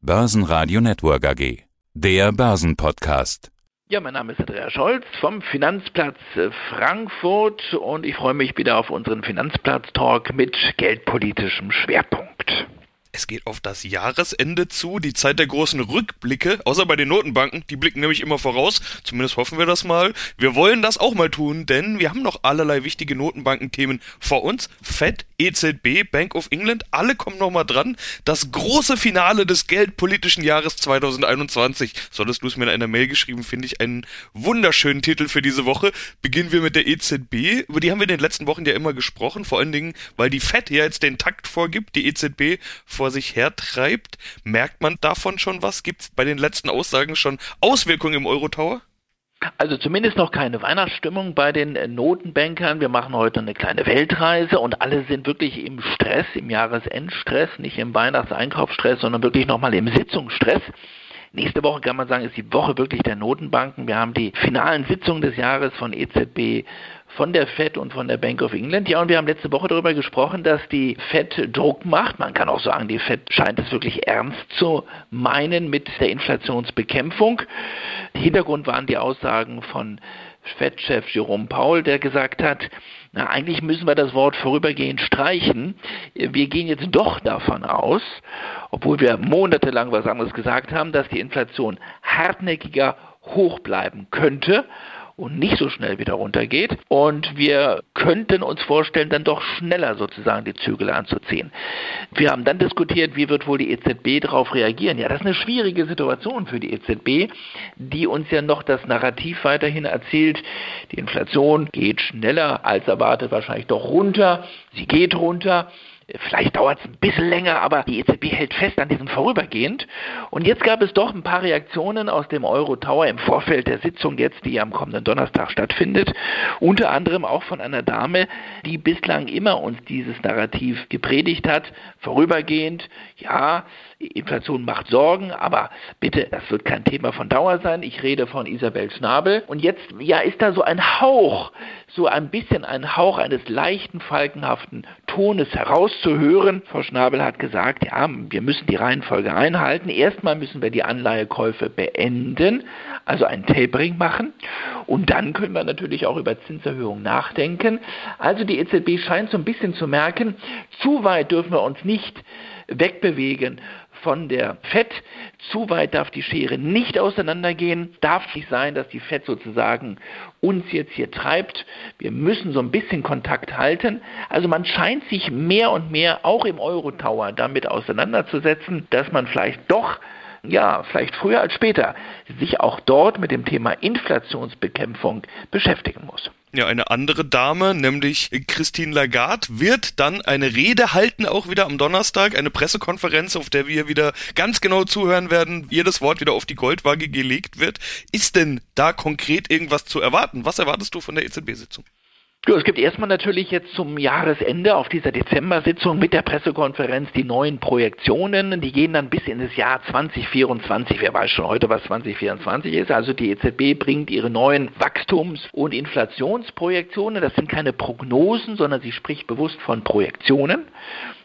Börsenradio Network AG. Der Börsenpodcast. Ja, mein Name ist Andreas Scholz vom Finanzplatz äh, Frankfurt und ich freue mich wieder auf unseren Finanzplatz-Talk mit geldpolitischem Schwerpunkt. Es geht auf das Jahresende zu, die Zeit der großen Rückblicke, außer bei den Notenbanken, die blicken nämlich immer voraus, zumindest hoffen wir das mal. Wir wollen das auch mal tun, denn wir haben noch allerlei wichtige Notenbankenthemen vor uns. Fed, EZB, Bank of England, alle kommen nochmal dran. Das große Finale des geldpolitischen Jahres 2021. Solltest du es mir in einer Mail geschrieben, finde ich einen wunderschönen Titel für diese Woche. Beginnen wir mit der EZB. Über die haben wir in den letzten Wochen ja immer gesprochen, vor allen Dingen, weil die Fed ja jetzt den Takt vorgibt, die EZB vor sich hertreibt. Merkt man davon schon was? Gibt es bei den letzten Aussagen schon Auswirkungen im Eurotower? Also zumindest noch keine Weihnachtsstimmung bei den Notenbankern. Wir machen heute eine kleine Weltreise und alle sind wirklich im Stress, im Jahresendstress, nicht im Weihnachtseinkaufsstress, sondern wirklich nochmal im Sitzungsstress. Nächste Woche kann man sagen, ist die Woche wirklich der Notenbanken. Wir haben die finalen Sitzungen des Jahres von EZB, von der Fed und von der Bank of England. Ja, und wir haben letzte Woche darüber gesprochen, dass die Fed Druck macht. Man kann auch sagen, die Fed scheint es wirklich ernst zu meinen mit der Inflationsbekämpfung. Hintergrund waren die Aussagen von Fed-Chef Jerome Paul, der gesagt hat, na, eigentlich müssen wir das Wort vorübergehend streichen. Wir gehen jetzt doch davon aus, obwohl wir monatelang was anderes gesagt haben, dass die Inflation hartnäckiger hoch bleiben könnte und nicht so schnell wieder runtergeht. Und wir könnten uns vorstellen, dann doch schneller sozusagen die Zügel anzuziehen. Wir haben dann diskutiert, wie wird wohl die EZB darauf reagieren. Ja, das ist eine schwierige Situation für die EZB, die uns ja noch das Narrativ weiterhin erzählt, die Inflation geht schneller als erwartet wahrscheinlich doch runter. Sie geht runter. Vielleicht dauert es ein bisschen länger, aber die EZB hält fest an diesem vorübergehend. Und jetzt gab es doch ein paar Reaktionen aus dem Euro Tower im Vorfeld der Sitzung jetzt, die am kommenden Donnerstag stattfindet. Unter anderem auch von einer Dame, die bislang immer uns dieses Narrativ gepredigt hat. Vorübergehend, ja, Inflation macht Sorgen, aber bitte, das wird kein Thema von Dauer sein. Ich rede von Isabel Schnabel. Und jetzt, ja, ist da so ein Hauch, so ein bisschen ein Hauch eines leichten, falkenhaften Tones herauszuhören. Frau Schnabel hat gesagt, ja, wir müssen die Reihenfolge einhalten. Erstmal müssen wir die Anleihekäufe beenden, also ein Tapering machen. Und dann können wir natürlich auch über Zinserhöhungen nachdenken. Also die EZB scheint so ein bisschen zu merken, zu weit dürfen wir uns nicht wegbewegen von der Fett. Zu weit darf die Schere nicht auseinandergehen. Darf nicht sein, dass die Fett sozusagen uns jetzt hier treibt. Wir müssen so ein bisschen Kontakt halten. Also man scheint sich mehr und mehr auch im Euro-Tower damit auseinanderzusetzen, dass man vielleicht doch ja, vielleicht früher als später, sich auch dort mit dem Thema Inflationsbekämpfung beschäftigen muss. Ja, eine andere Dame, nämlich Christine Lagarde, wird dann eine Rede halten, auch wieder am Donnerstag, eine Pressekonferenz, auf der wir wieder ganz genau zuhören werden, jedes Wort wieder auf die Goldwaage gelegt wird. Ist denn da konkret irgendwas zu erwarten? Was erwartest du von der EZB-Sitzung? Es gibt erstmal natürlich jetzt zum Jahresende auf dieser Dezember-Sitzung mit der Pressekonferenz die neuen Projektionen. Die gehen dann bis in das Jahr 2024. Wer weiß schon heute, was 2024 ist. Also die EZB bringt ihre neuen Wachstums- und Inflationsprojektionen. Das sind keine Prognosen, sondern sie spricht bewusst von Projektionen.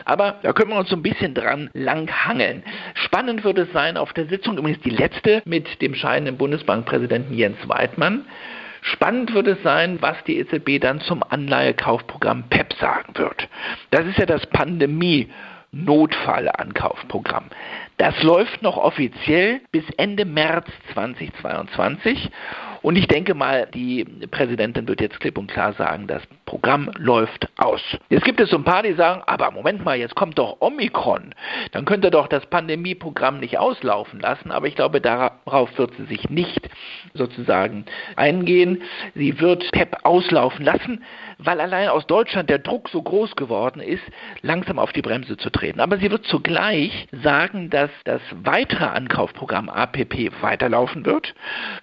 Aber da können wir uns so ein bisschen dran langhangeln. Spannend wird es sein auf der Sitzung, übrigens die letzte mit dem scheidenden Bundesbankpräsidenten Jens Weidmann. Spannend wird es sein, was die EZB dann zum Anleihekaufprogramm PEP sagen wird. Das ist ja das Pandemie Notfallankaufprogramm. Das läuft noch offiziell bis Ende März 2022 und ich denke mal, die Präsidentin wird jetzt klipp und klar sagen, das Programm läuft aus. Jetzt gibt es so ein paar, die sagen, aber Moment mal, jetzt kommt doch Omikron. Dann könnte doch das Pandemieprogramm nicht auslaufen lassen. Aber ich glaube, darauf wird sie sich nicht sozusagen eingehen. Sie wird PEP auslaufen lassen, weil allein aus Deutschland der Druck so groß geworden ist, langsam auf die Bremse zu treten. Aber sie wird zugleich sagen, dass das weitere Ankaufprogramm APP weiterlaufen wird,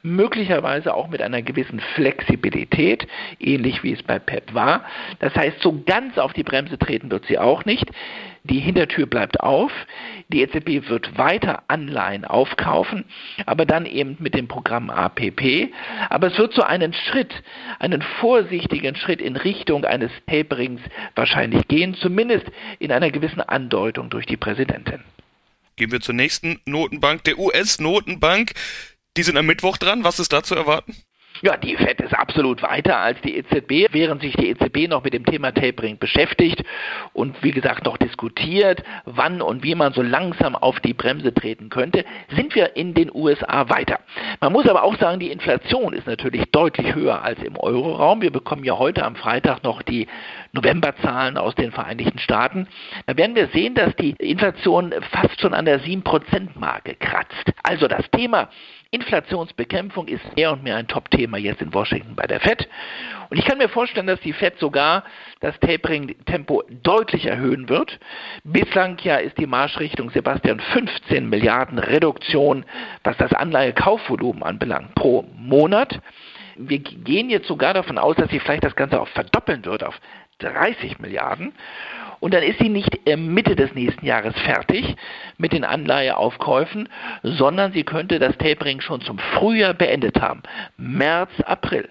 möglicherweise auch mit einer gewissen Flexibilität, ähnlich wie es bei PEP war. Das heißt, so ganz auf die Bremse treten wird sie auch nicht. Die Hintertür bleibt auf. Die EZB wird weiter Anleihen aufkaufen, aber dann eben mit dem Programm APP. Aber es wird so einen Schritt, einen vorsichtigen Schritt in Richtung eines Taperings wahrscheinlich gehen, zumindest in einer gewissen Andeutung durch die Präsidentin. Gehen wir zur nächsten Notenbank, der US-Notenbank. Die sind am Mittwoch dran. Was ist da zu erwarten? Ja, die FED ist absolut weiter als die EZB, während sich die EZB noch mit dem Thema Tapering beschäftigt und wie gesagt noch diskutiert, wann und wie man so langsam auf die Bremse treten könnte, sind wir in den USA weiter. Man muss aber auch sagen, die Inflation ist natürlich deutlich höher als im Euroraum. Wir bekommen ja heute am Freitag noch die Novemberzahlen aus den Vereinigten Staaten. Da werden wir sehen, dass die Inflation fast schon an der 7%-Marke kratzt. Also das Thema Inflationsbekämpfung ist mehr und mehr ein Top-Thema jetzt in Washington bei der Fed. Und ich kann mir vorstellen, dass die Fed sogar das Tapering-Tempo deutlich erhöhen wird. Bislang ja ist die Marschrichtung, Sebastian, 15 Milliarden Reduktion, was das Anleihekaufvolumen anbelangt, pro Monat. Wir gehen jetzt sogar davon aus, dass sie vielleicht das Ganze auch verdoppeln wird auf 30 Milliarden. Und dann ist sie nicht Mitte des nächsten Jahres fertig mit den Anleiheaufkäufen, sondern sie könnte das Tapering schon zum Frühjahr beendet haben. März, April.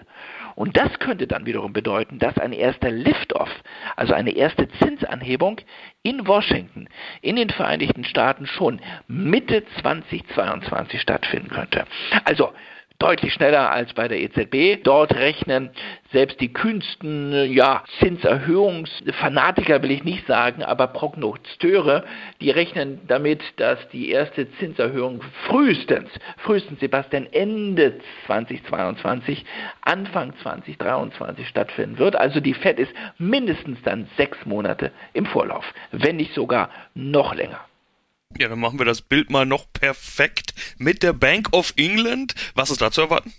Und das könnte dann wiederum bedeuten, dass ein erster Lift-Off, also eine erste Zinsanhebung in Washington, in den Vereinigten Staaten schon Mitte 2022 stattfinden könnte. Also deutlich schneller als bei der EZB. Dort rechnen selbst die kühnsten ja, Zinserhöhungsfanatiker will ich nicht sagen, aber Prognosteure, die rechnen damit, dass die erste Zinserhöhung frühestens, frühestens Sebastian Ende 2022, Anfang 2023 stattfinden wird. Also die Fed ist mindestens dann sechs Monate im Vorlauf, wenn nicht sogar noch länger. Ja, dann machen wir das Bild mal noch perfekt mit der Bank of England. Was ist da zu erwarten?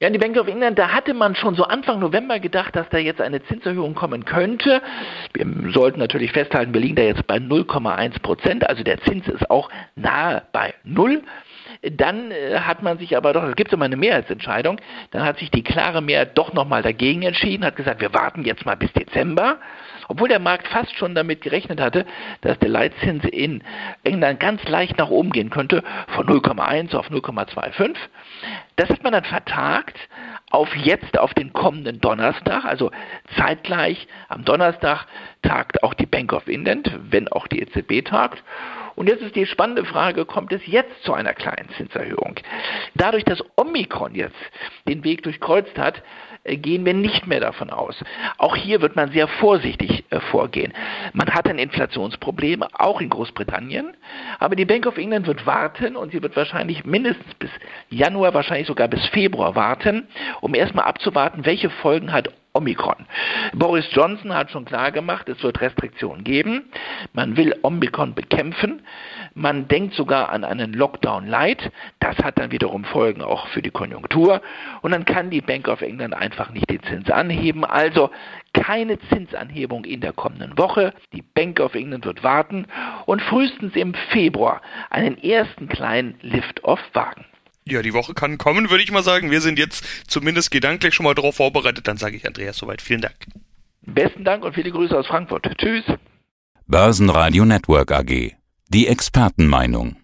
Ja, die Bank of England, da hatte man schon so Anfang November gedacht, dass da jetzt eine Zinserhöhung kommen könnte. Wir sollten natürlich festhalten, wir liegen da jetzt bei 0,1 Prozent, also der Zins ist auch nahe bei Null. Dann äh, hat man sich aber doch, es gibt immer eine Mehrheitsentscheidung, dann hat sich die klare Mehrheit doch nochmal dagegen entschieden, hat gesagt, wir warten jetzt mal bis Dezember, obwohl der Markt fast schon damit gerechnet hatte, dass der Leitzins in England ganz leicht nach oben gehen könnte, von 0,1 auf 0,25. Das hat man dann vertagt auf jetzt, auf den kommenden Donnerstag, also zeitgleich am Donnerstag tagt auch die Bank of England, wenn auch die EZB tagt. Und jetzt ist die spannende Frage, kommt es jetzt zu einer kleinen Zinserhöhung? Dadurch, dass Omikron jetzt den Weg durchkreuzt hat, äh, gehen wir nicht mehr davon aus. Auch hier wird man sehr vorsichtig äh, vorgehen. Man hat ein Inflationsproblem, auch in Großbritannien, aber die Bank of England wird warten und sie wird wahrscheinlich mindestens bis Januar, wahrscheinlich sogar bis Februar warten, um erstmal abzuwarten, welche Folgen hat Omikron. Boris Johnson hat schon klar gemacht, es wird Restriktionen geben. Man will Omikron bekämpfen. Man denkt sogar an einen Lockdown Light. Das hat dann wiederum Folgen auch für die Konjunktur. Und dann kann die Bank of England einfach nicht den Zins anheben. Also keine Zinsanhebung in der kommenden Woche. Die Bank of England wird warten und frühestens im Februar einen ersten kleinen Lift-Off wagen. Ja, die Woche kann kommen, würde ich mal sagen. Wir sind jetzt zumindest gedanklich schon mal darauf vorbereitet. Dann sage ich Andreas soweit. Vielen Dank. Besten Dank und viele Grüße aus Frankfurt. Tschüss. Börsenradio Network AG. Die Expertenmeinung.